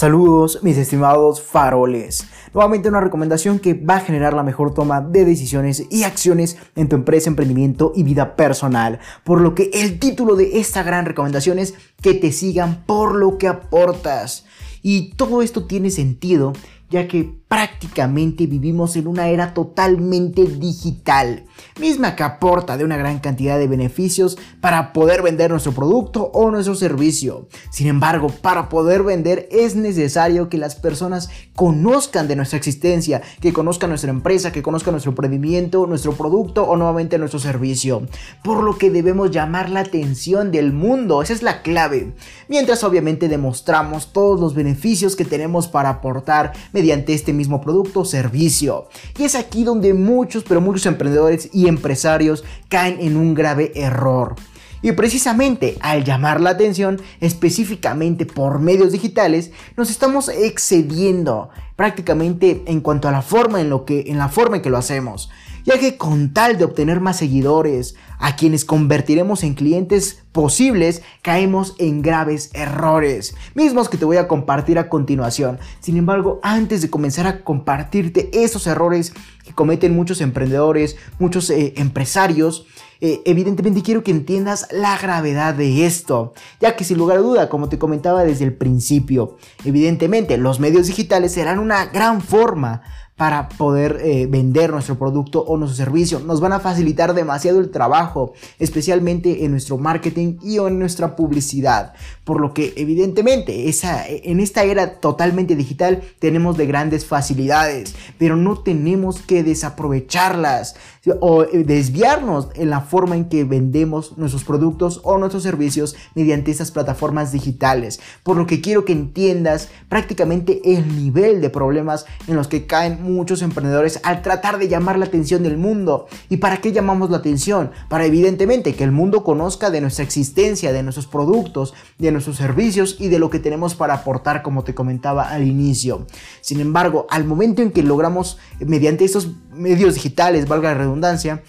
Saludos mis estimados faroles. Nuevamente una recomendación que va a generar la mejor toma de decisiones y acciones en tu empresa, emprendimiento y vida personal. Por lo que el título de esta gran recomendación es que te sigan por lo que aportas. Y todo esto tiene sentido ya que prácticamente vivimos en una era totalmente digital, misma que aporta de una gran cantidad de beneficios para poder vender nuestro producto o nuestro servicio. Sin embargo, para poder vender es necesario que las personas conozcan de nuestra existencia, que conozcan nuestra empresa, que conozcan nuestro emprendimiento, nuestro producto o nuevamente nuestro servicio. Por lo que debemos llamar la atención del mundo, esa es la clave. Mientras obviamente demostramos todos los beneficios que tenemos para aportar mediante este mismo producto o servicio. Y es aquí donde muchos, pero muchos emprendedores y empresarios caen en un grave error. Y precisamente al llamar la atención específicamente por medios digitales, nos estamos excediendo prácticamente en cuanto a la forma en, lo que, en la forma en que lo hacemos ya que con tal de obtener más seguidores, a quienes convertiremos en clientes posibles, caemos en graves errores, mismos que te voy a compartir a continuación. Sin embargo, antes de comenzar a compartirte esos errores que cometen muchos emprendedores, muchos eh, empresarios, eh, evidentemente quiero que entiendas la gravedad de esto, ya que sin lugar a duda, como te comentaba desde el principio, evidentemente los medios digitales serán una gran forma para poder eh, vender nuestro producto o nuestro servicio. Nos van a facilitar demasiado el trabajo, especialmente en nuestro marketing y en nuestra publicidad. Por lo que evidentemente esa, en esta era totalmente digital tenemos de grandes facilidades, pero no tenemos que desaprovecharlas o eh, desviarnos en la forma en que vendemos nuestros productos o nuestros servicios mediante estas plataformas digitales. Por lo que quiero que entiendas prácticamente el nivel de problemas en los que caen muchos emprendedores al tratar de llamar la atención del mundo. ¿Y para qué llamamos la atención? Para evidentemente que el mundo conozca de nuestra existencia, de nuestros productos, de nuestros servicios y de lo que tenemos para aportar, como te comentaba al inicio. Sin embargo, al momento en que logramos, mediante estos medios digitales, valga la redundancia,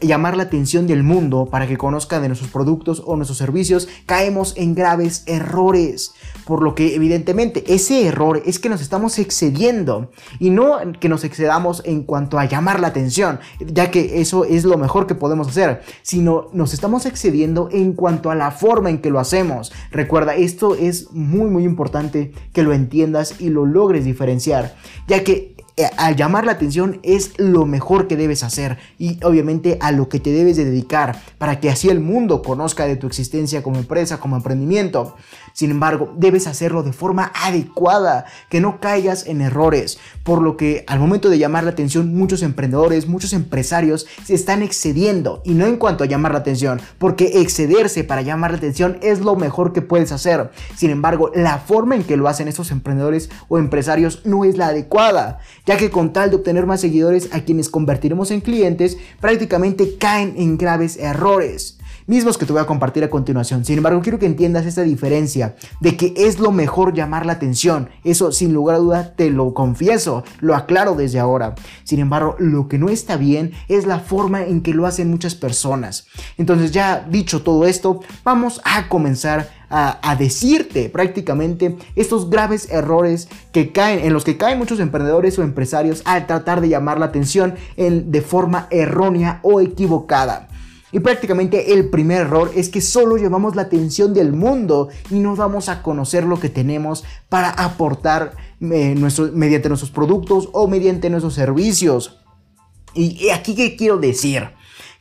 llamar la atención del mundo para que conozca de nuestros productos o nuestros servicios, caemos en graves errores. Por lo que evidentemente ese error es que nos estamos excediendo y no que nos excedamos en cuanto a llamar la atención, ya que eso es lo mejor que podemos hacer, sino nos estamos excediendo en cuanto a la forma en que lo hacemos. Recuerda, esto es muy muy importante que lo entiendas y lo logres diferenciar, ya que al llamar la atención es lo mejor que debes hacer y obviamente a lo que te debes de dedicar para que así el mundo conozca de tu existencia como empresa, como emprendimiento. Sin embargo, debes hacerlo de forma adecuada, que no caigas en errores, por lo que al momento de llamar la atención muchos emprendedores, muchos empresarios se están excediendo. Y no en cuanto a llamar la atención, porque excederse para llamar la atención es lo mejor que puedes hacer. Sin embargo, la forma en que lo hacen estos emprendedores o empresarios no es la adecuada, ya que con tal de obtener más seguidores a quienes convertiremos en clientes, prácticamente caen en graves errores mismos que te voy a compartir a continuación. Sin embargo, quiero que entiendas esta diferencia de que es lo mejor llamar la atención. Eso sin lugar a duda te lo confieso, lo aclaro desde ahora. Sin embargo, lo que no está bien es la forma en que lo hacen muchas personas. Entonces, ya dicho todo esto, vamos a comenzar a, decirte prácticamente estos graves errores que caen, en los que caen muchos emprendedores o empresarios al tratar de llamar la atención en, de forma errónea o equivocada. Y prácticamente el primer error es que solo llevamos la atención del mundo y no damos a conocer lo que tenemos para aportar eh, mediante nuestros productos o mediante nuestros servicios. Y aquí qué quiero decir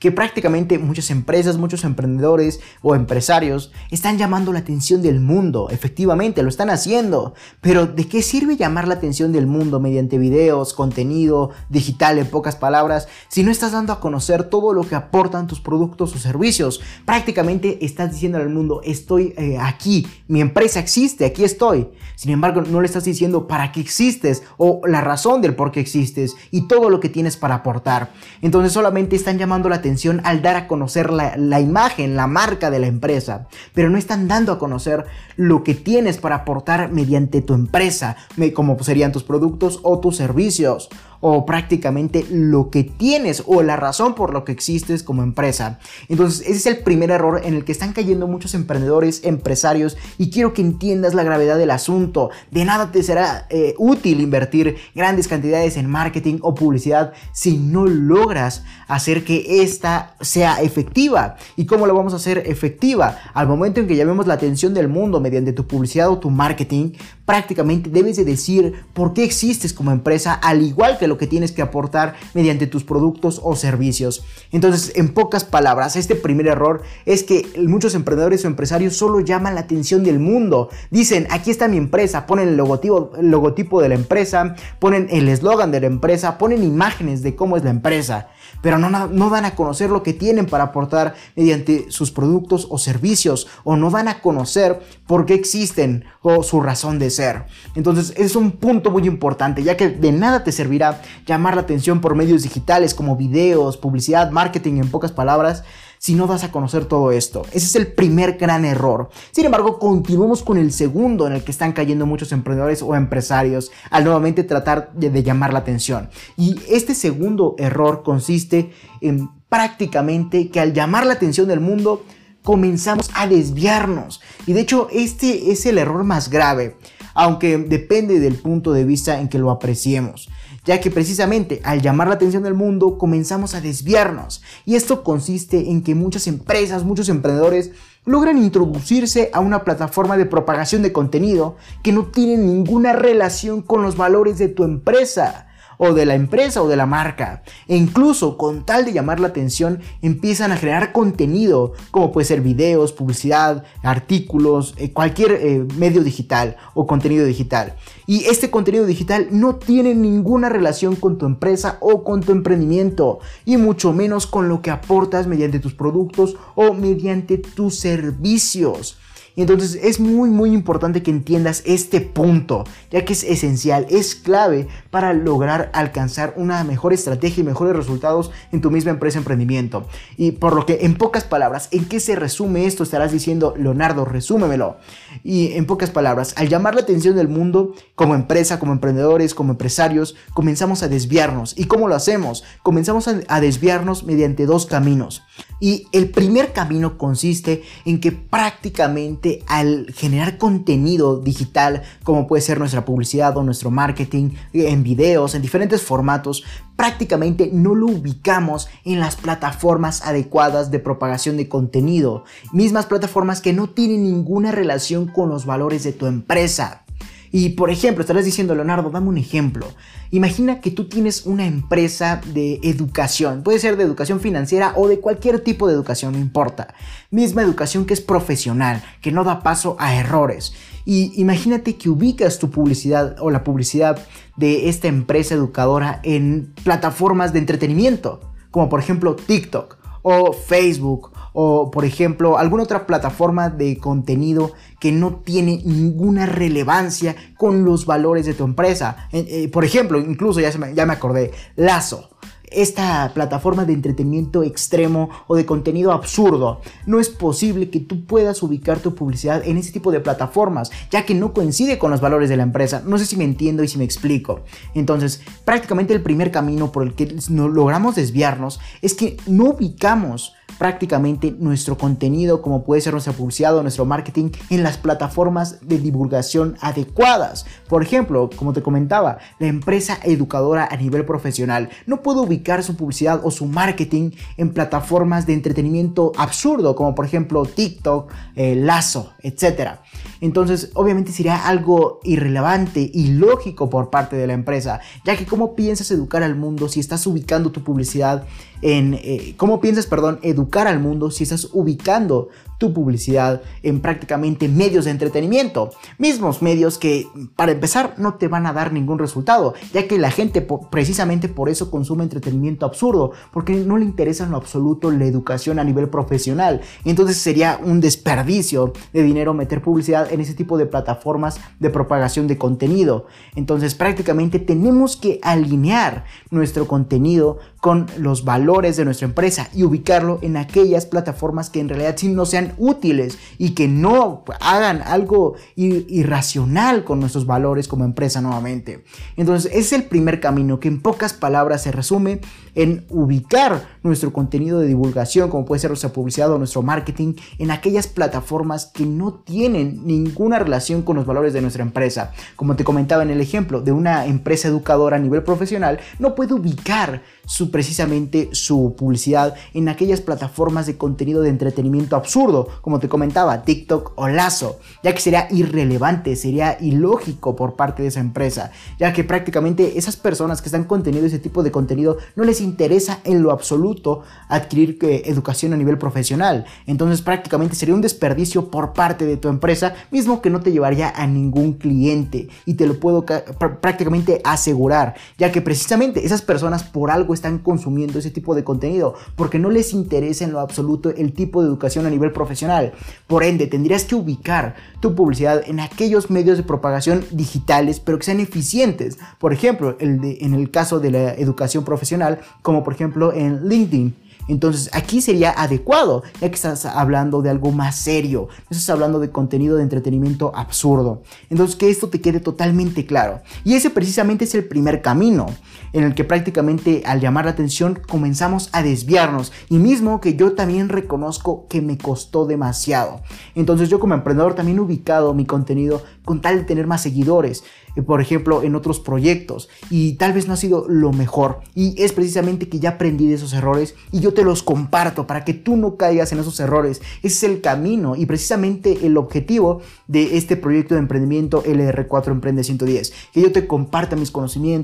que prácticamente muchas empresas, muchos emprendedores o empresarios están llamando la atención del mundo. Efectivamente, lo están haciendo. Pero ¿de qué sirve llamar la atención del mundo mediante videos, contenido digital, en pocas palabras, si no estás dando a conocer todo lo que aportan tus productos o servicios? Prácticamente estás diciendo al mundo, estoy eh, aquí, mi empresa existe, aquí estoy. Sin embargo, no le estás diciendo para qué existes o la razón del por qué existes y todo lo que tienes para aportar. Entonces solamente están llamando la atención al dar a conocer la, imagen, la marca de la empresa, pero no están dando a conocer lo que tienes para aportar mediante tu empresa, como serían tus productos o tus servicios. O prácticamente lo que tienes o la razón por lo que existes como empresa. Entonces, ese es el primer error en el que están cayendo muchos emprendedores, empresarios y quiero que entiendas la gravedad del asunto. De nada te será eh, útil invertir grandes cantidades en marketing o publicidad si no logras hacer que esta sea efectiva. ¿Y cómo lo vamos a hacer efectiva? Al momento en que llamemos la atención del mundo mediante tu publicidad o tu marketing, prácticamente debes de decir por qué existes como empresa, al igual que lo que tienes que aportar mediante tus productos o servicios. Entonces, en pocas palabras, este primer error es que muchos emprendedores o empresarios solo llaman la atención del mundo. Dicen, aquí está mi empresa, ponen el logotipo, el logotipo de la empresa, ponen el eslogan de la empresa, ponen imágenes de cómo es la empresa pero no, no dan a conocer lo que tienen para aportar mediante sus productos o servicios, o no dan a conocer por qué existen o su razón de ser. Entonces es un punto muy importante, ya que de nada te servirá llamar la atención por medios digitales como videos, publicidad, marketing, en pocas palabras, si no das a conocer todo esto. Ese es el primer gran error. Sin embargo, continuamos con el segundo en el que están cayendo muchos emprendedores o empresarios al nuevamente tratar de, llamar la atención. Y este segundo error consiste en prácticamente que al llamar la atención del mundo, comenzamos a desviarnos. Y de hecho, este es el error más grave, aunque depende del punto de vista en que lo apreciemos ya que precisamente al llamar la atención del mundo comenzamos a desviarnos. Y esto consiste en que muchas empresas, muchos emprendedores logran introducirse a una plataforma de propagación de contenido que no tiene ninguna relación con los valores de tu empresa o de la empresa o de la marca. E incluso con tal de llamar la atención empiezan a generar contenido como puede ser videos, publicidad, artículos, eh, cualquier eh, medio digital o contenido digital. Y este contenido digital no tiene ninguna relación con tu empresa o con tu emprendimiento y mucho menos con lo que aportas mediante tus productos o mediante tus servicios. Y entonces es muy muy importante que entiendas este punto, ya que es esencial, es clave para lograr alcanzar una mejor estrategia y mejores resultados en tu misma empresa emprendimiento. Y por lo que en pocas palabras, ¿en qué se resume esto? Estarás diciendo, Leonardo, resúmemelo. Y en pocas palabras, al llamar la atención del mundo, como empresa, como emprendedores, como empresarios, comenzamos a desviarnos. ¿Y cómo lo hacemos? Comenzamos a, desviarnos mediante dos caminos. Y el primer camino consiste en que prácticamente al generar contenido digital, como puede ser nuestra publicidad o nuestro marketing, en videos, en diferentes formatos, prácticamente no lo ubicamos en las plataformas adecuadas de propagación de contenido. Mismas plataformas que no tienen ninguna relación con los valores de tu empresa. Y por ejemplo, estarás diciendo, Leonardo, dame un ejemplo. Imagina que tú tienes una empresa de educación, puede ser de educación financiera o de cualquier tipo de educación, no importa. Misma educación que es profesional, que no da paso a errores. Y imagínate que ubicas tu publicidad o la publicidad de esta empresa educadora en plataformas de entretenimiento, como por ejemplo TikTok o Facebook o por ejemplo alguna otra plataforma de contenido que no tiene ninguna relevancia con los valores de tu empresa. Eh, por ejemplo, incluso ya, me, ya me acordé, Lazo esta plataforma de entretenimiento extremo o de contenido absurdo. No es posible que tú puedas ubicar tu publicidad en ese tipo de plataformas, ya que no coincide con los valores de la empresa. No sé si me entiendo y si me explico. Entonces, prácticamente el primer camino por el que logramos desviarnos es que no ubicamos prácticamente nuestro contenido, como puede ser nuestra publicidad o nuestro marketing, en las plataformas de divulgación adecuadas. Por ejemplo, como te comentaba, la empresa educadora a nivel profesional no puede ubicar su publicidad o su marketing en plataformas de entretenimiento absurdo, como por ejemplo TikTok, eh, Lazo, etc. Entonces, obviamente sería algo irrelevante y lógico por parte de la empresa, ya que cómo piensas educar al mundo si estás ubicando tu publicidad en, eh, cómo piensas, perdón, educar al mundo si estás ubicando tu publicidad en prácticamente medios de entretenimiento. Mismos medios que, para empezar, no te van a dar ningún resultado, ya que la gente precisamente por eso consume entretenimiento absurdo, porque no le interesa en lo absoluto la educación a nivel profesional. Entonces sería un desperdicio de dinero meter publicidad en ese tipo de plataformas de propagación de contenido. Entonces prácticamente tenemos que alinear nuestro contenido con los valores de nuestra empresa y ubicarlo en aquellas plataformas que en realidad sí no sean útiles y que no hagan algo irracional con nuestros valores como empresa nuevamente. Entonces, ese es el primer camino que en pocas palabras se resume en ubicar nuestro contenido de divulgación, como puede ser nuestra publicidad o nuestro marketing, en aquellas plataformas que no tienen ninguna relación con los valores de nuestra empresa. Como te comentaba en el ejemplo de una empresa educadora a nivel profesional, no puede ubicar su, precisamente su publicidad en aquellas plataformas de contenido de entretenimiento absurdo, como te comentaba, TikTok o Lazo, ya que sería irrelevante, sería ilógico por parte de esa empresa, ya que prácticamente esas personas que están conteniendo ese tipo de contenido no les interesa en lo absoluto adquirir eh, educación a nivel profesional. Entonces prácticamente sería un desperdicio por parte de tu empresa, mismo que no te llevaría a ningún cliente. Y te lo puedo prácticamente asegurar, ya que precisamente esas personas por algo están consumiendo ese tipo de contenido, porque no les interesa en lo absoluto el tipo de educación a nivel profesional. Por ende, tendrías que ubicar tu publicidad en aquellos medios de propagación digitales, pero que sean eficientes. Por ejemplo, en el caso de la educación profesional, como por ejemplo en LinkedIn. Entonces aquí sería adecuado, ya que estás hablando de algo más serio, estás hablando de contenido de entretenimiento absurdo. Entonces que esto te quede totalmente claro. Y ese precisamente es el primer camino, en el que prácticamente al llamar la atención comenzamos a desviarnos. Y mismo que yo también reconozco que me costó demasiado. Entonces yo como emprendedor también he ubicado mi contenido con tal de tener más seguidores. Eh, por ejemplo, en otros proyectos y tal vez no ha sido lo mejor y es precisamente que ya aprendí de esos errores y yo te los comparto para que tú no caigas en esos errores. Ese es el camino y precisamente el objetivo de este proyecto de emprendimiento LR4 Emprende 110, que yo te comparta mis conocimientos,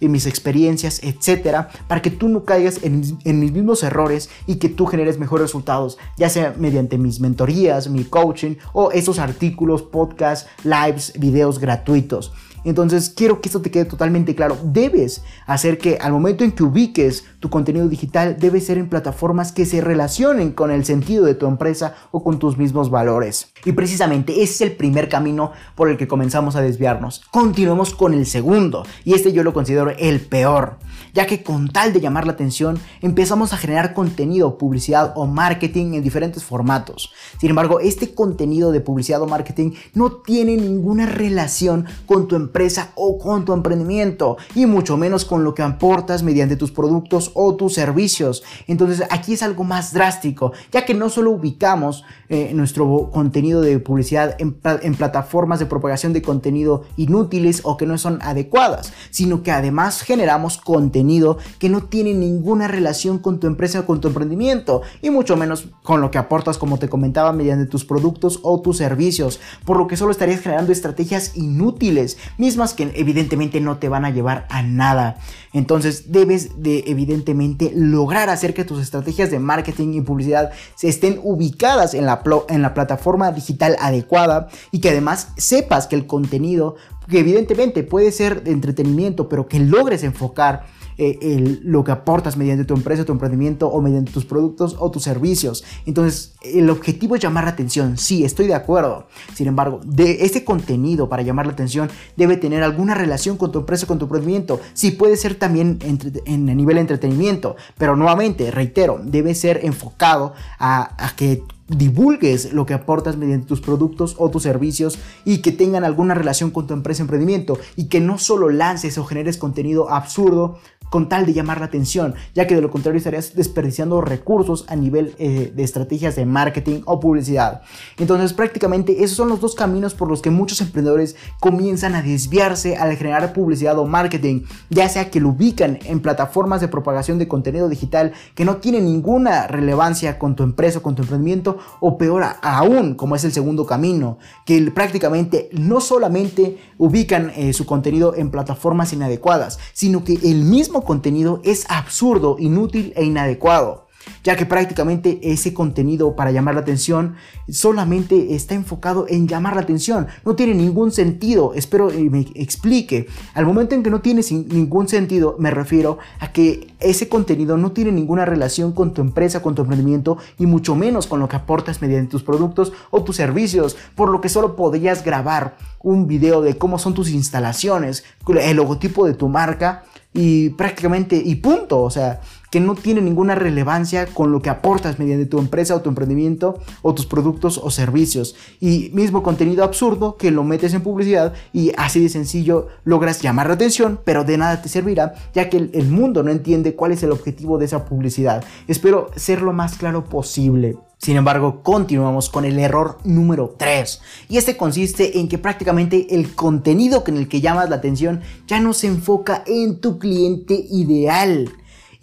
y mis experiencias, etcétera, para que tú no caigas en, en mis mismos errores y que tú generes mejores resultados, ya sea mediante mis mentorías, mi coaching o esos artículos, podcasts, lives, videos gratuitos. Entonces quiero que esto te quede totalmente claro. Debes hacer que al momento en que ubiques tu contenido digital, debe ser en plataformas que se relacionen con el sentido de tu empresa o con tus mismos valores. Y precisamente ese es el primer camino por el que comenzamos a desviarnos. Continuemos con el segundo, y este yo lo considero el peor, ya que con tal de llamar la atención, empezamos a generar contenido, publicidad o marketing en diferentes formatos. Sin embargo, este contenido de publicidad o marketing no tiene ninguna relación con tu empresa empresa o con tu emprendimiento y mucho menos con lo que aportas mediante tus productos o tus servicios. Entonces aquí es algo más drástico, ya que no solo ubicamos eh, nuestro contenido de publicidad en, en plataformas de propagación de contenido inútiles o que no son adecuadas, sino que además generamos contenido que no tiene ninguna relación con tu empresa o con tu emprendimiento y mucho menos con lo que aportas como te comentaba mediante tus productos o tus servicios, por lo que solo estarías generando estrategias inútiles mismas que evidentemente no te van a llevar a nada. Entonces debes de evidentemente lograr hacer que tus estrategias de marketing y publicidad se estén ubicadas en la, en la plataforma digital adecuada y que además sepas que el contenido, que evidentemente puede ser de entretenimiento, pero que logres enfocar eh, lo que aportas mediante tu empresa, tu emprendimiento o mediante tus productos o tus servicios. Entonces, el objetivo es llamar la atención. Sí, estoy de acuerdo. Sin embargo, de este contenido para llamar la atención debe tener alguna relación con tu empresa, con tu emprendimiento. Sí, puede ser también en, a nivel de entretenimiento, pero nuevamente, reitero, debe ser enfocado a, a que divulgues lo que aportas mediante tus productos o tus servicios y que tengan alguna relación con tu empresa emprendimiento y que no solo lances o generes contenido absurdo con tal de llamar la atención, ya que de lo contrario estarías desperdiciando recursos a nivel eh, de estrategias de marketing o publicidad. Entonces prácticamente esos son los dos caminos por los que muchos emprendedores comienzan a desviarse al generar publicidad o marketing, ya sea que lo ubican en plataformas de propagación de contenido digital que no tienen ninguna relevancia con tu empresa o con tu emprendimiento, o peor aún, como es el segundo camino, que prácticamente no solamente ubican eh, su contenido en plataformas inadecuadas, sino que el mismo contenido es absurdo, inútil e inadecuado, ya que prácticamente ese contenido para llamar la atención solamente está enfocado en llamar la atención, no tiene ningún sentido, espero me explique, al momento en que no tiene ningún sentido me refiero a que ese contenido no tiene ninguna relación con tu empresa, con tu emprendimiento y mucho menos con lo que aportas mediante tus productos o tus servicios, por lo que solo podrías grabar un video de cómo son tus instalaciones, el logotipo de tu marca, y prácticamente y punto, o sea, que no tiene ninguna relevancia con lo que aportas mediante tu empresa o tu emprendimiento o tus productos o servicios. Y mismo contenido absurdo que lo metes en publicidad y así de sencillo logras llamar la atención, pero de nada te servirá ya que el, mundo no entiende cuál es el objetivo de esa publicidad. Espero ser lo más claro posible. Sin embargo, continuamos con el error número 3. Y este consiste en que prácticamente el contenido con el que llamas la atención ya no se enfoca en tu cliente ideal.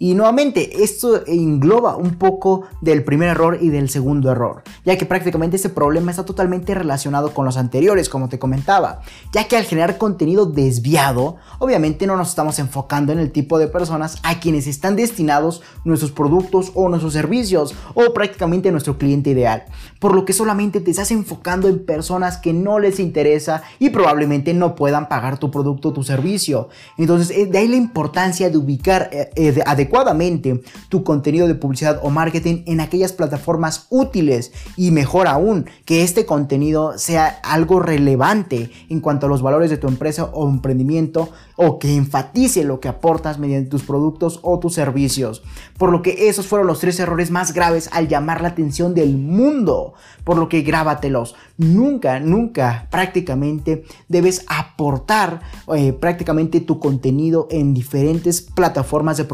Y nuevamente, esto engloba un poco del primer error y del segundo error, ya que prácticamente este problema está totalmente relacionado con los anteriores, como te comentaba, ya que al generar contenido desviado, obviamente no nos estamos enfocando en el tipo de personas a quienes están destinados nuestros productos o nuestros servicios, o prácticamente nuestro cliente ideal, por lo que solamente te estás enfocando en personas que no les interesa y probablemente no puedan pagar tu producto o tu servicio. Entonces, eh, de ahí la importancia de ubicar eh, eh, adecuadamente tu contenido de publicidad o marketing en aquellas plataformas útiles y mejor aún que este contenido sea algo relevante en cuanto a los valores de tu empresa o emprendimiento o que enfatice lo que aportas mediante tus productos o tus servicios. Por lo que esos fueron los tres errores más graves al llamar la atención del mundo. Por lo que grábatelos. Nunca, nunca prácticamente debes aportar eh, prácticamente tu contenido en diferentes plataformas de,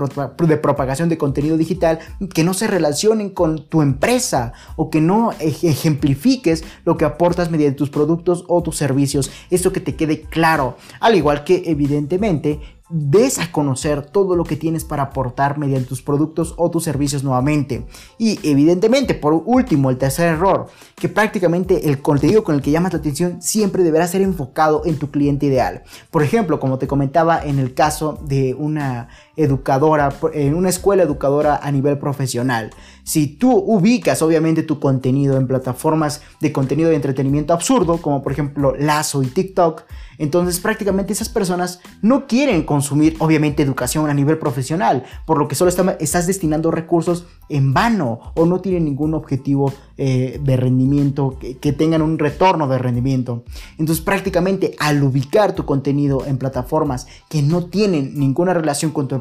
de propagación de contenido digital que no se relacionen con tu empresa o que no ejemplifiques lo que aportas mediante tus productos o tus servicios. Esto que te quede claro. Al igual que evidentemente des a conocer todo lo que tienes para aportar mediante tus productos o tus servicios nuevamente. Y evidentemente, por último, el tercer error, que prácticamente el contenido con el que llamas la atención siempre deberá ser enfocado en tu cliente ideal. Por ejemplo, como te comentaba en el caso de una educadora, en una escuela educadora a nivel profesional. Si tú ubicas obviamente tu contenido en plataformas de contenido de entretenimiento absurdo, como por ejemplo Lazo y TikTok, entonces prácticamente esas personas no quieren consumir obviamente educación a nivel profesional, por lo que solo estás destinando recursos en vano o no tienen ningún objetivo eh, de rendimiento, que, que, tengan un retorno de rendimiento. Entonces prácticamente al ubicar tu contenido en plataformas que no tienen ninguna relación con tu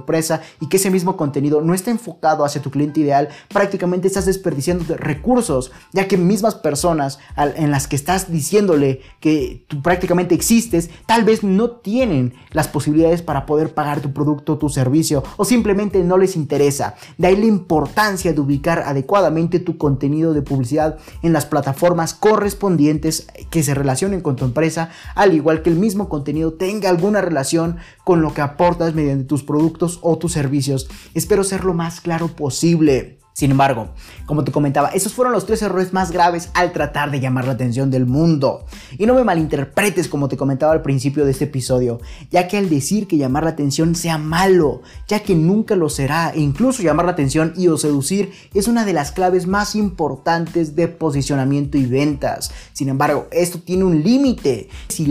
y que ese mismo contenido no está enfocado hacia tu cliente ideal, prácticamente estás desperdiciando recursos, ya que mismas personas en las que estás diciéndole que tú prácticamente existes, tal vez no tienen las posibilidades para poder pagar tu producto, tu servicio o simplemente no les interesa. De ahí la importancia de ubicar adecuadamente tu contenido de publicidad en las plataformas correspondientes que se relacionen con tu empresa, al igual que el mismo contenido tenga alguna relación con lo que aportas mediante tus productos o tus servicios. Espero ser lo más claro posible. Sin embargo, como te comentaba, esos fueron los tres errores más graves al tratar de llamar la atención del mundo. Y no me malinterpretes como te comentaba al principio de este episodio, ya que al decir que llamar la atención sea malo, ya que nunca lo será, e incluso llamar la atención y seducir es una de las claves más importantes de posicionamiento y ventas. Sin embargo, esto tiene un límite. Si,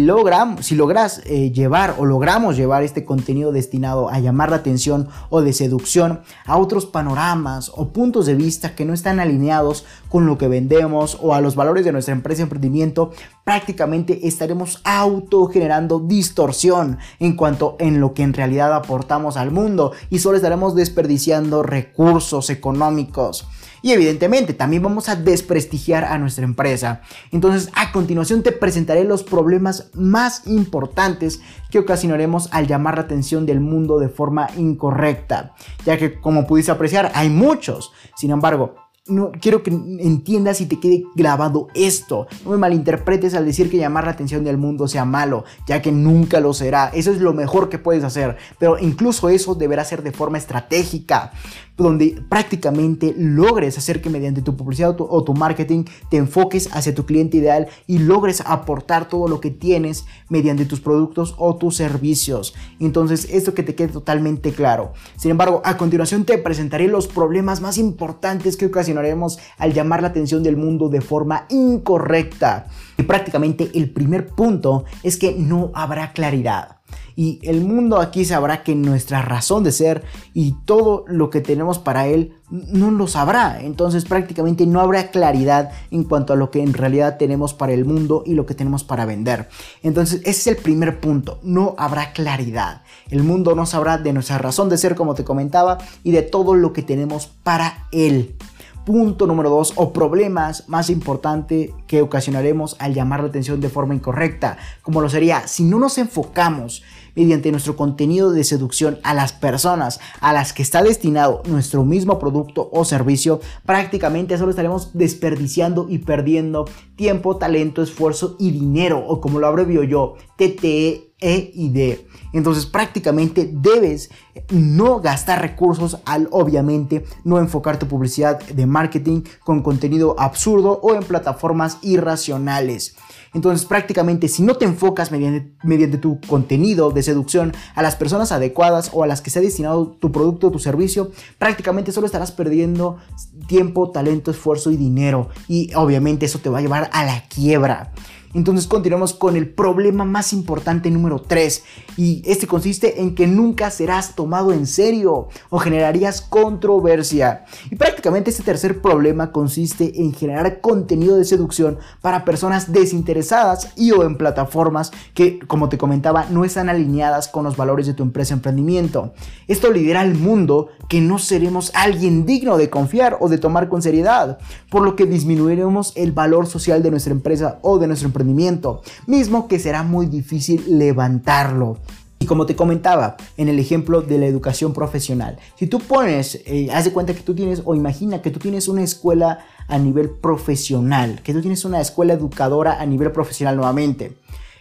si logras eh, llevar o logramos llevar este contenido destinado a llamar la atención o de seducción a otros panoramas o puntos de vista que no están alineados con lo que vendemos o a los valores de nuestra empresa de emprendimiento, prácticamente estaremos autogenerando distorsión en cuanto en lo que en realidad aportamos al mundo y solo estaremos desperdiciando recursos económicos. Y evidentemente también vamos a desprestigiar a nuestra empresa. Entonces a continuación te presentaré los problemas más importantes que ocasionaremos al llamar la atención del mundo de forma incorrecta. Ya que como pudiste apreciar hay muchos. Sin embargo, no, quiero que entiendas y te quede grabado esto. No me malinterpretes al decir que llamar la atención del mundo sea malo, ya que nunca lo será. Eso es lo mejor que puedes hacer. Pero incluso eso deberá ser de forma estratégica donde prácticamente logres hacer que mediante tu publicidad o tu, marketing te enfoques hacia tu cliente ideal y logres aportar todo lo que tienes mediante tus productos o tus servicios. Entonces, esto que te quede totalmente claro. Sin embargo, a continuación te presentaré los problemas más importantes que ocasionaremos al llamar la atención del mundo de forma incorrecta. Y prácticamente el primer punto es que no habrá claridad. Y el mundo aquí sabrá que nuestra razón de ser y todo lo que tenemos para él no lo sabrá. Entonces prácticamente no habrá claridad en cuanto a lo que en realidad tenemos para el mundo y lo que tenemos para vender. Entonces ese es el primer punto. No habrá claridad. El mundo no sabrá de nuestra razón de ser como te comentaba y de todo lo que tenemos para él. Punto número dos, o problemas más importante que ocasionaremos al llamar la atención de forma incorrecta, como lo sería si no nos enfocamos mediante nuestro contenido de seducción a las personas a las que está destinado nuestro mismo producto o servicio, prácticamente solo estaremos desperdiciando y perdiendo tiempo, talento, esfuerzo y dinero, o como lo abrevio yo, TTE e D. Entonces prácticamente debes no gastar recursos al obviamente no enfocar tu publicidad de marketing con contenido absurdo o en plataformas irracionales. Entonces prácticamente si no te enfocas mediante, tu contenido de seducción a las personas adecuadas o a las que se ha destinado tu producto o tu servicio, prácticamente solo estarás perdiendo tiempo, talento, esfuerzo y dinero. Y obviamente eso te va a llevar a la quiebra. Entonces continuamos con el problema más importante número 3 y este consiste en que nunca serás tomado en serio o generarías controversia. Y prácticamente este tercer problema consiste en generar contenido de seducción para personas desinteresadas y o en plataformas que, como te comentaba, no están alineadas con los valores de tu empresa emprendimiento. Esto lidera al mundo que no seremos alguien digno de confiar o de tomar con seriedad, por lo que disminuiremos el valor social de nuestra empresa o de nuestro emprendimiento mismo que será muy difícil levantarlo. Y como te comentaba en el ejemplo de la educación profesional, si tú pones, eh, haz de cuenta que tú tienes o imagina que tú tienes una escuela a nivel profesional, que tú tienes una escuela educadora a nivel profesional nuevamente.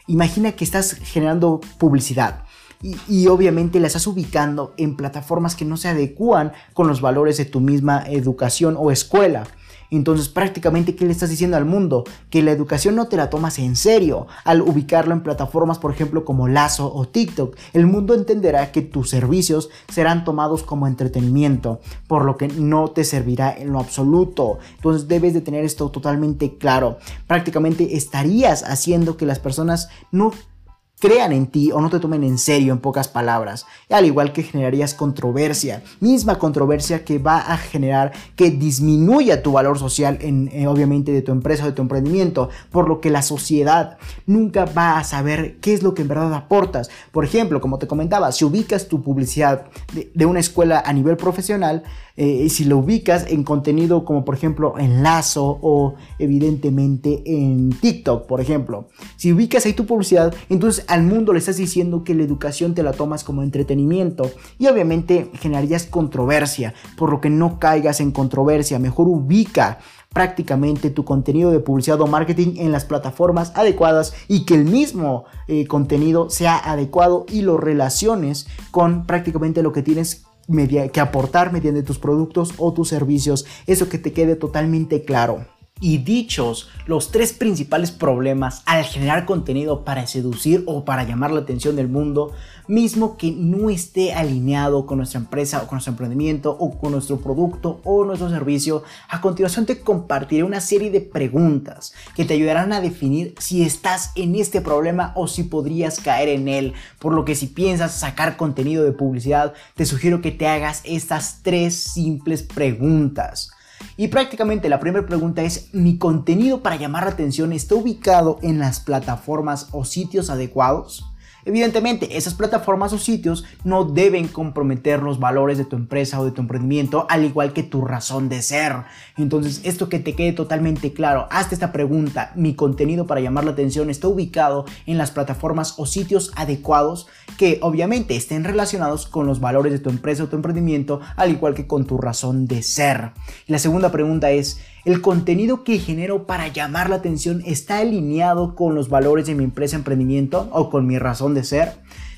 Imagina que estás generando publicidad. Y, y, obviamente la estás ubicando en plataformas que no se adecúan con los valores de tu misma educación o escuela. Entonces prácticamente, ¿qué le estás diciendo al mundo? Que la educación no te la tomas en serio al ubicarlo en plataformas, por ejemplo, como Lazo o TikTok. El mundo entenderá que tus servicios serán tomados como entretenimiento, por lo que no te servirá en lo absoluto. Entonces debes de tener esto totalmente claro. Prácticamente estarías haciendo que las personas no crean en ti o no te tomen en serio en pocas palabras. Al igual que generarías controversia, misma controversia que va a generar que disminuya tu valor social en, eh, obviamente de tu empresa o de tu emprendimiento, por lo que la sociedad nunca va a saber qué es lo que en verdad aportas. Por ejemplo, como te comentaba, si ubicas tu publicidad de, una escuela a nivel profesional, eh, si lo ubicas en contenido como por ejemplo en Lazo o evidentemente en TikTok, por ejemplo, si ubicas ahí tu publicidad, entonces al mundo le estás diciendo que la educación te la tomas como entretenimiento. Y obviamente generarías controversia, por lo que no caigas en controversia, mejor ubica prácticamente tu contenido de publicidad o marketing en las plataformas adecuadas y que el mismo contenido sea adecuado y lo relaciones con prácticamente lo que tienes que aportar mediante tus productos o tus servicios. Eso que te quede totalmente claro. Y dichos los tres principales problemas al generar contenido para seducir o para llamar la atención del mundo, mismo que no esté alineado con nuestra empresa o con nuestro emprendimiento o con nuestro producto o nuestro servicio, a continuación te compartiré una serie de preguntas que te ayudarán a definir si estás en este problema o si podrías caer en él. Por lo que si piensas sacar contenido de publicidad, te sugiero que te hagas estas tres simples preguntas. Y prácticamente la primera pregunta es, ¿mi contenido para llamar la atención está ubicado en las plataformas o sitios adecuados? Evidentemente, esas plataformas o sitios no deben comprometer los valores de tu empresa o de tu emprendimiento, al igual que tu razón de ser. Entonces, esto que te quede totalmente claro, hazte esta pregunta, ¿mi contenido para llamar la atención está ubicado en las plataformas o sitios adecuados que obviamente estén relacionados con los valores de tu empresa o tu emprendimiento, al igual que con tu razón de ser? La segunda pregunta es, el contenido que genero para llamar la atención está alineado con los valores de mi empresa emprendimiento o con mi razón de ser.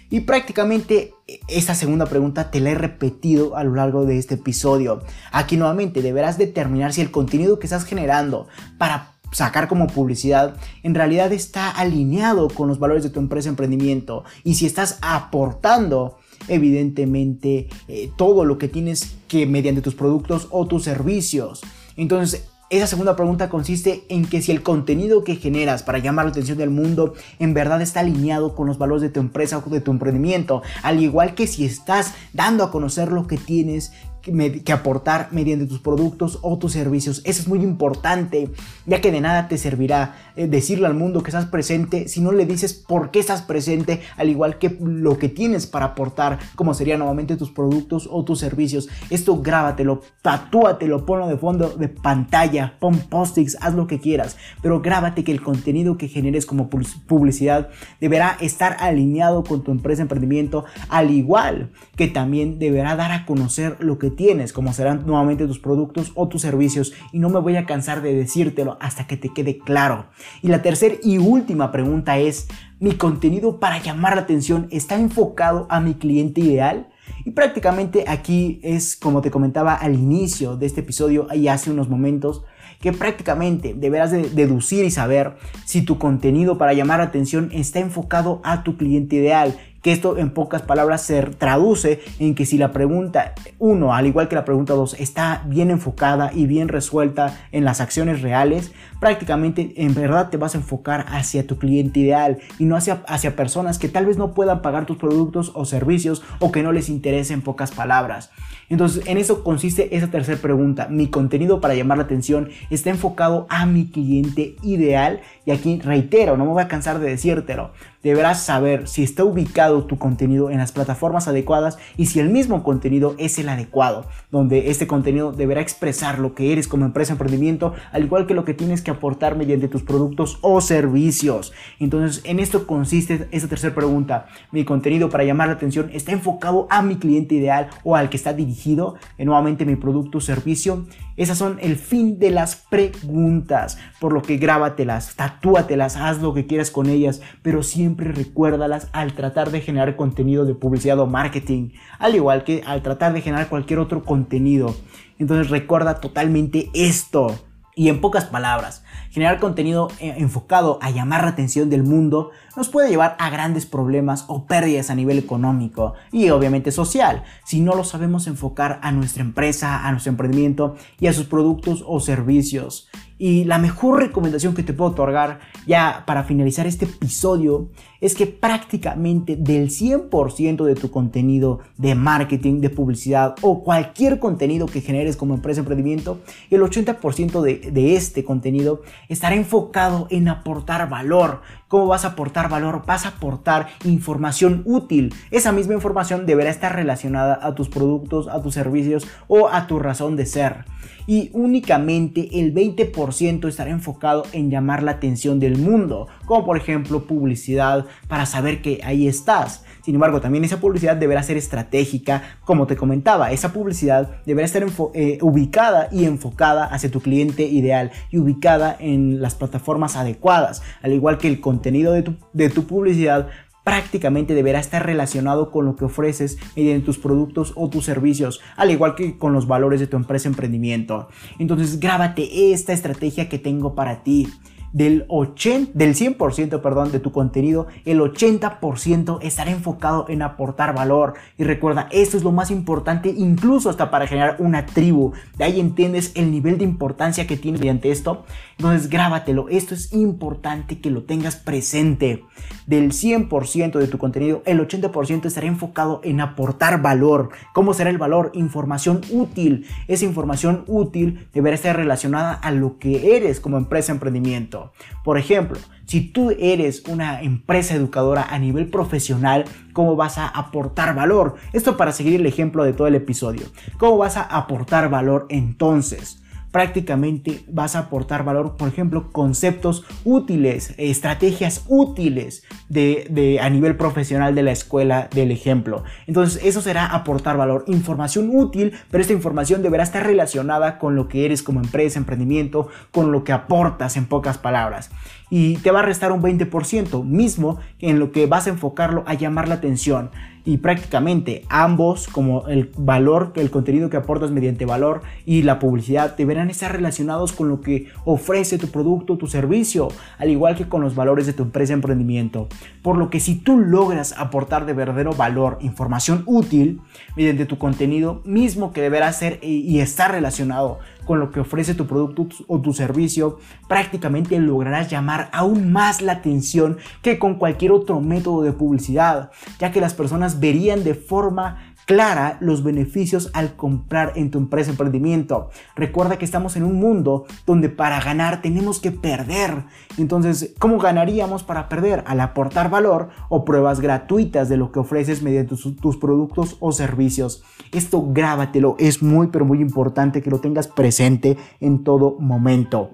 Y prácticamente esta segunda pregunta te la he repetido a lo largo de este episodio. Aquí nuevamente deberás determinar si el contenido que estás generando para sacar como publicidad en realidad está alineado con los valores de tu empresa emprendimiento y si estás aportando evidentemente eh, todo lo que tienes que mediante tus productos o tus servicios Entonces, esa segunda pregunta consiste en que si el contenido que generas para llamar la atención del mundo en verdad está alineado con los valores de tu empresa o de tu emprendimiento, al igual que si estás dando a conocer lo que tienes que aportar mediante tus productos o tus servicios. Eso es muy importante, ya que de nada te servirá eh, decirle al mundo que estás presente si no le dices por qué estás presente, al igual que lo que tienes para aportar, como serían nuevamente tus productos o tus servicios. Esto grábatelo, tatúatelo, ponlo de fondo de pantalla, pon post-its, haz lo que quieras, pero grábate que el contenido que generes como publicidad deberá estar alineado con tu empresa emprendimiento, al igual que también deberá dar a conocer lo que tienes, como serán nuevamente tus productos o tus servicios, y no me voy a cansar de decírtelo hasta que te quede claro. Y la tercera y última pregunta es, ¿mi contenido para llamar la atención está enfocado a mi cliente ideal? Y prácticamente aquí es como te comentaba al inicio de este episodio y hace unos momentos, que prácticamente deberás de deducir y saber si tu contenido para llamar la atención está enfocado a tu cliente ideal que esto en pocas palabras se traduce en que si la pregunta 1, al igual que la pregunta 2, está bien enfocada y bien resuelta en las acciones reales, prácticamente en verdad te vas a enfocar hacia tu cliente ideal y no hacia, hacia personas que tal vez no puedan pagar tus productos o servicios o que no les interese en pocas palabras. Entonces, en eso consiste esa tercera pregunta. Mi contenido para llamar la atención está enfocado a mi cliente ideal. Y aquí reitero, no me voy a cansar de decírtelo deberás saber si está ubicado tu contenido en las plataformas adecuadas y si el mismo contenido es el adecuado, donde este contenido deberá expresar lo que eres como empresa emprendimiento, al igual que lo que tienes que aportar mediante tus productos o servicios. Entonces, en esto consiste esta tercera pregunta. Mi contenido para llamar la atención está enfocado a mi cliente ideal o al que está dirigido, en nuevamente mi producto o servicio. Esas son el fin de las preguntas, por lo que grábatelas, tatúatelas, haz lo que quieras con ellas, pero siempre recuérdalas al tratar de generar contenido de publicidad o marketing, al igual que al tratar de generar cualquier otro contenido. Entonces recuerda totalmente esto. Y en pocas palabras, generar contenido eh, enfocado a llamar la atención del mundo nos puede llevar a grandes problemas o pérdidas a nivel económico y obviamente social si no lo sabemos enfocar a nuestra empresa, a nuestro emprendimiento y a sus productos o servicios. Y la mejor recomendación que te puedo otorgar ya para finalizar este episodio es que prácticamente del 100% de tu contenido de marketing, de publicidad o cualquier contenido que generes como empresa emprendimiento, el 80% de, de este contenido estará enfocado en aportar valor. ¿Cómo vas a aportar valor? Vas a aportar información útil. Esa misma información deberá estar relacionada a tus productos, a tus servicios o a tu razón de ser. Y únicamente el 20% estará enfocado en llamar la atención del mundo, como por ejemplo publicidad para saber que ahí estás. Sin embargo, también esa publicidad deberá ser estratégica, como te comentaba, esa publicidad deberá estar eh, ubicada y enfocada hacia tu cliente ideal y ubicada en las plataformas adecuadas, al igual que el contenido de tu, de tu publicidad prácticamente deberá estar relacionado con lo que ofreces mediante tus productos o tus servicios, al igual que con los valores de tu empresa emprendimiento. Entonces, grábate esta estrategia que tengo para ti del, 80, del 100% perdón, de tu contenido, el 80% estará enfocado en aportar valor. Y recuerda, esto es lo más importante, incluso hasta para generar una tribu. De ahí entiendes el nivel de importancia que tiene mediante esto. Entonces grábatelo, esto es importante que lo tengas presente. Del 100% de tu contenido, el 80% estará enfocado en aportar valor. ¿Cómo será el valor? Información útil. Esa información útil deberá estar relacionada a lo que eres como empresa emprendimiento. Por ejemplo, si tú eres una empresa educadora a nivel profesional, ¿cómo vas a aportar valor? Esto para seguir el ejemplo de todo el episodio. ¿Cómo vas a aportar valor entonces? Prácticamente vas a aportar valor, por ejemplo, conceptos útiles, estrategias útiles de, a nivel profesional de la escuela del ejemplo. Entonces, eso será aportar valor, información útil, pero esta información deberá estar relacionada con lo que eres como empresa, emprendimiento, con lo que aportas en pocas palabras y te va a restar un 20% mismo en lo que vas a enfocarlo a llamar la atención y prácticamente ambos como el valor, el contenido que aportas mediante valor y la publicidad deberán estar relacionados con lo que ofrece tu producto, tu servicio, al igual que con los valores de tu empresa emprendimiento. Por lo que si tú logras aportar de verdadero valor, información útil mediante tu contenido mismo que deberá ser y estar relacionado con lo que ofrece tu producto o tu servicio, prácticamente lograrás llamar aún más la atención que con cualquier otro método de publicidad, ya que las personas verían de forma clara los beneficios al comprar en tu empresa emprendimiento. Recuerda que estamos en un mundo donde para ganar tenemos que perder. Entonces, ¿cómo ganaríamos para perder? Al aportar valor o pruebas gratuitas de lo que ofreces mediante tus, tus productos o servicios. Esto grábatelo, es muy pero muy importante que lo tengas presente en todo momento.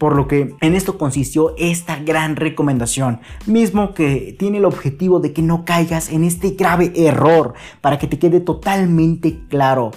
Por lo que en esto consistió esta gran recomendación, mismo que tiene el objetivo de que no caigas en este grave error, para que te quede totalmente claro.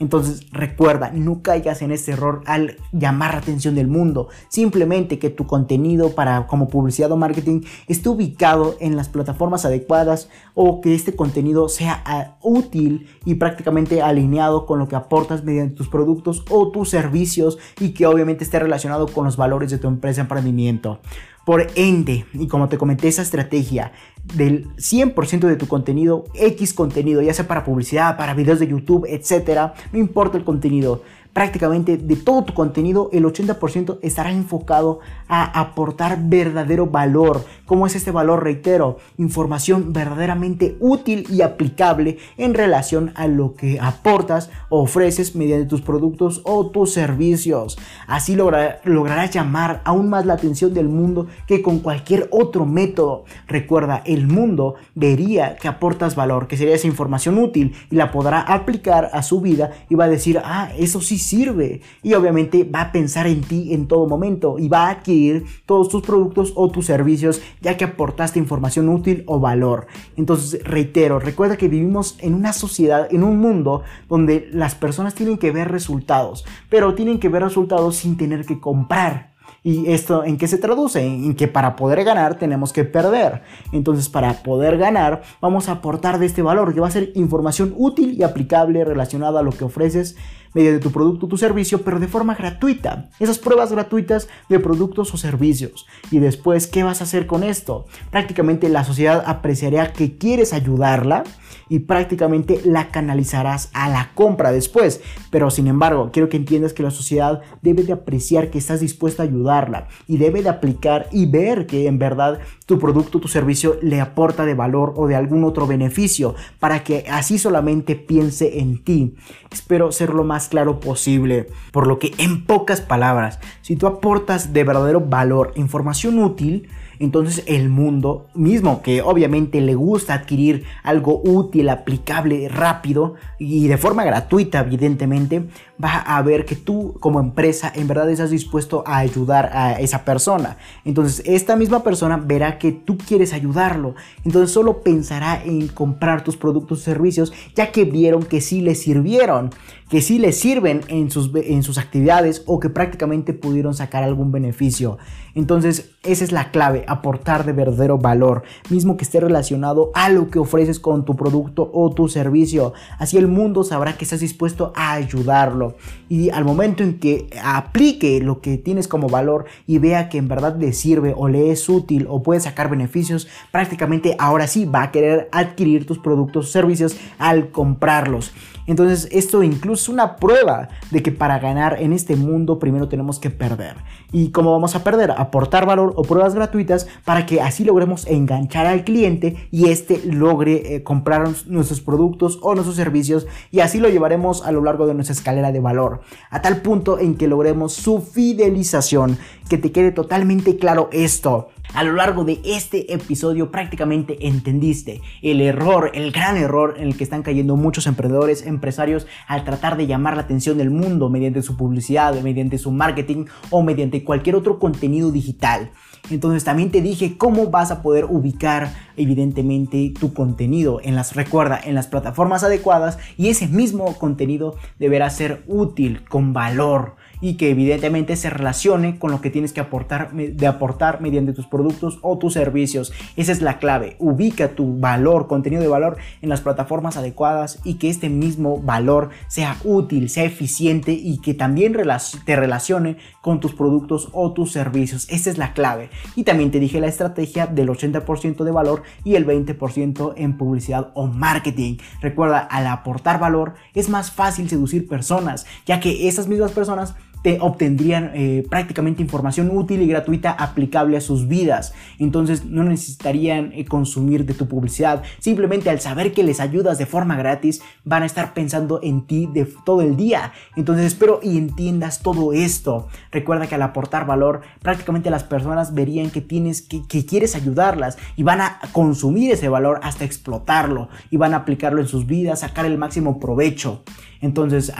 Entonces recuerda, no caigas en ese error al llamar la atención del mundo. Simplemente que tu contenido para como publicidad o marketing esté ubicado en las plataformas adecuadas o que este contenido sea ah, útil y prácticamente alineado con lo que aportas mediante tus productos o tus servicios y que obviamente esté relacionado con los valores de tu empresa emprendimiento. Por ende, y como te comenté, esa estrategia del 100% de tu contenido, X contenido, ya sea para publicidad, para videos de YouTube, etcétera, no importa el contenido, prácticamente de todo tu contenido, el 80% estará enfocado a aportar verdadero valor. ¿Cómo es este valor? Reitero, información verdaderamente útil y aplicable en relación a lo que aportas o ofreces mediante tus productos o tus servicios. Así lograrás llamar aún más la atención del mundo que con cualquier otro método. Recuerda, el mundo vería que aportas valor, que sería esa información útil y la podrá aplicar a su vida y va a decir, ah, eso sí sirve. Y obviamente va a pensar en ti en todo momento y va a adquirir todos tus productos o tus servicios ya que aportaste información útil o valor. Entonces, reitero, recuerda que vivimos en una sociedad, en un mundo donde las personas tienen que ver resultados, pero tienen que ver resultados sin tener que comprar. ¿Y esto en qué se traduce? En que para poder ganar tenemos que perder. Entonces, para poder ganar, vamos a aportar de este valor, que va a ser información útil y aplicable relacionada a lo que ofreces mediante tu producto o tu servicio, pero de forma gratuita. Esas pruebas gratuitas de productos o servicios. Y después, ¿qué vas a hacer con esto? Prácticamente la sociedad apreciará que quieres ayudarla y prácticamente la canalizarás a la compra después. Pero sin embargo, quiero que entiendas que la sociedad debe de apreciar que estás dispuesto a ayudarla y debe de aplicar y ver que en verdad tu producto, tu servicio le aporta de valor o de algún otro beneficio para que así solamente piense en ti. Espero ser lo más claro posible. Por lo que en pocas palabras, si tú aportas de verdadero valor, información útil, entonces el mundo mismo, que obviamente le gusta adquirir algo útil, aplicable, rápido y de forma gratuita, evidentemente, va a ver que tú como empresa en verdad estás dispuesto a ayudar a esa persona. Entonces esta misma persona verá que tú quieres ayudarlo. Entonces solo pensará en comprar tus productos o servicios ya que vieron que sí le sirvieron, que sí le sirven en sus, en sus actividades o que prácticamente pudieron sacar algún beneficio. Entonces esa es la clave, aportar de verdadero valor, mismo que esté relacionado a lo que ofreces con tu producto o tu servicio. Así el mundo sabrá que estás dispuesto a ayudarlo. Y al momento en que aplique lo que tienes como valor y vea que en verdad le sirve o le es útil o puede sacar beneficios, prácticamente ahora sí va a querer adquirir tus productos o servicios al comprarlos. Entonces esto incluso es una prueba de que para ganar en este mundo primero tenemos que perder. ¿Y cómo vamos a perder? Aportar valor o pruebas gratuitas para que así logremos enganchar al cliente y éste logre eh, comprar nuestros productos o nuestros servicios y así lo llevaremos a lo largo de nuestra escalera de valor. A tal punto en que logremos su fidelización. Que te quede totalmente claro esto. A lo largo de este episodio prácticamente entendiste el error, el gran error en el que están cayendo muchos emprendedores, empresarios al tratar de llamar la atención del mundo mediante su publicidad, mediante su marketing o mediante cualquier otro contenido digital. Entonces también te dije cómo vas a poder ubicar evidentemente tu contenido en las recuerda en las plataformas adecuadas y ese mismo contenido deberá ser útil, con valor y que evidentemente se relacione con lo que tienes que aportar, de aportar mediante tus productos o tus servicios. Esa es la clave. Ubica tu valor, contenido de valor en las plataformas adecuadas y que este mismo valor sea útil, sea eficiente y que también te relacione con tus productos o tus servicios. Esa es la clave. Y también te dije la estrategia del 80% de valor y el 20% en publicidad o marketing. Recuerda, al aportar valor es más fácil seducir personas, ya que esas mismas personas te obtendrían eh, prácticamente información útil y gratuita aplicable a sus vidas. Entonces no necesitarían eh, consumir de tu publicidad. Simplemente al saber que les ayudas de forma gratis, van a estar pensando en ti de todo el día. Entonces espero y entiendas todo esto. Recuerda que al aportar valor, prácticamente las personas verían que tienes que, que quieres ayudarlas y van a consumir ese valor hasta explotarlo y van a aplicarlo en sus vidas, sacar el máximo provecho. Entonces,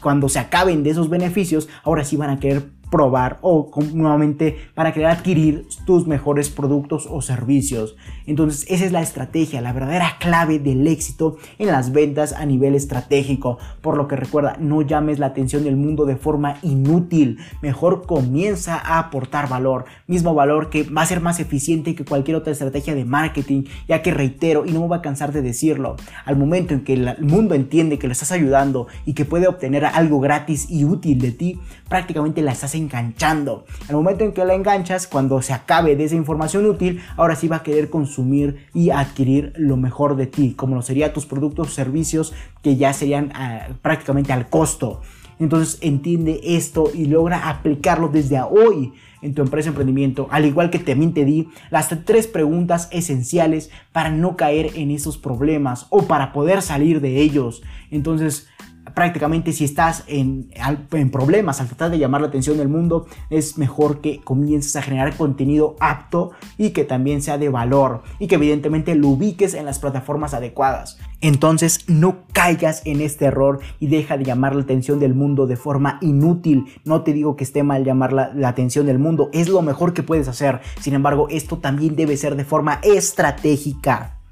cuando se acaben de esos beneficios, ahora sí van a querer probar o nuevamente para querer adquirir tus mejores productos o servicios. Entonces esa es la estrategia, la verdadera clave del éxito en las ventas a nivel estratégico. Por lo que recuerda, no llames la atención del mundo de forma inútil. Mejor comienza a aportar valor. Mismo valor que va a ser más eficiente que cualquier otra estrategia de marketing. Ya que reitero y no me voy a cansar de decirlo. Al momento en que el mundo entiende que lo estás ayudando y que puede obtener algo gratis y útil de ti, prácticamente la estás enganchando. Al momento en que la enganchas, cuando se acabe de esa información útil, ahora sí va a querer consumir y adquirir lo mejor de ti, como lo serían tus productos o servicios que ya serían ah, prácticamente al costo. Entonces entiende esto y logra aplicarlo desde hoy en tu empresa emprendimiento, al igual que también te di las tres preguntas esenciales para no caer en esos problemas o para poder salir de ellos. Entonces, prácticamente si estás en, problemas al tratar de llamar la atención del mundo, es mejor que comiences a generar contenido apto y que también sea de valor y que evidentemente lo ubiques en las plataformas adecuadas. Entonces no caigas en este error y deja de llamar la atención del mundo de forma inútil. No te digo que esté mal llamar la, la atención del mundo, es lo mejor que puedes hacer. Sin embargo, esto también debe ser de forma estratégica.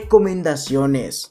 recomendaciones.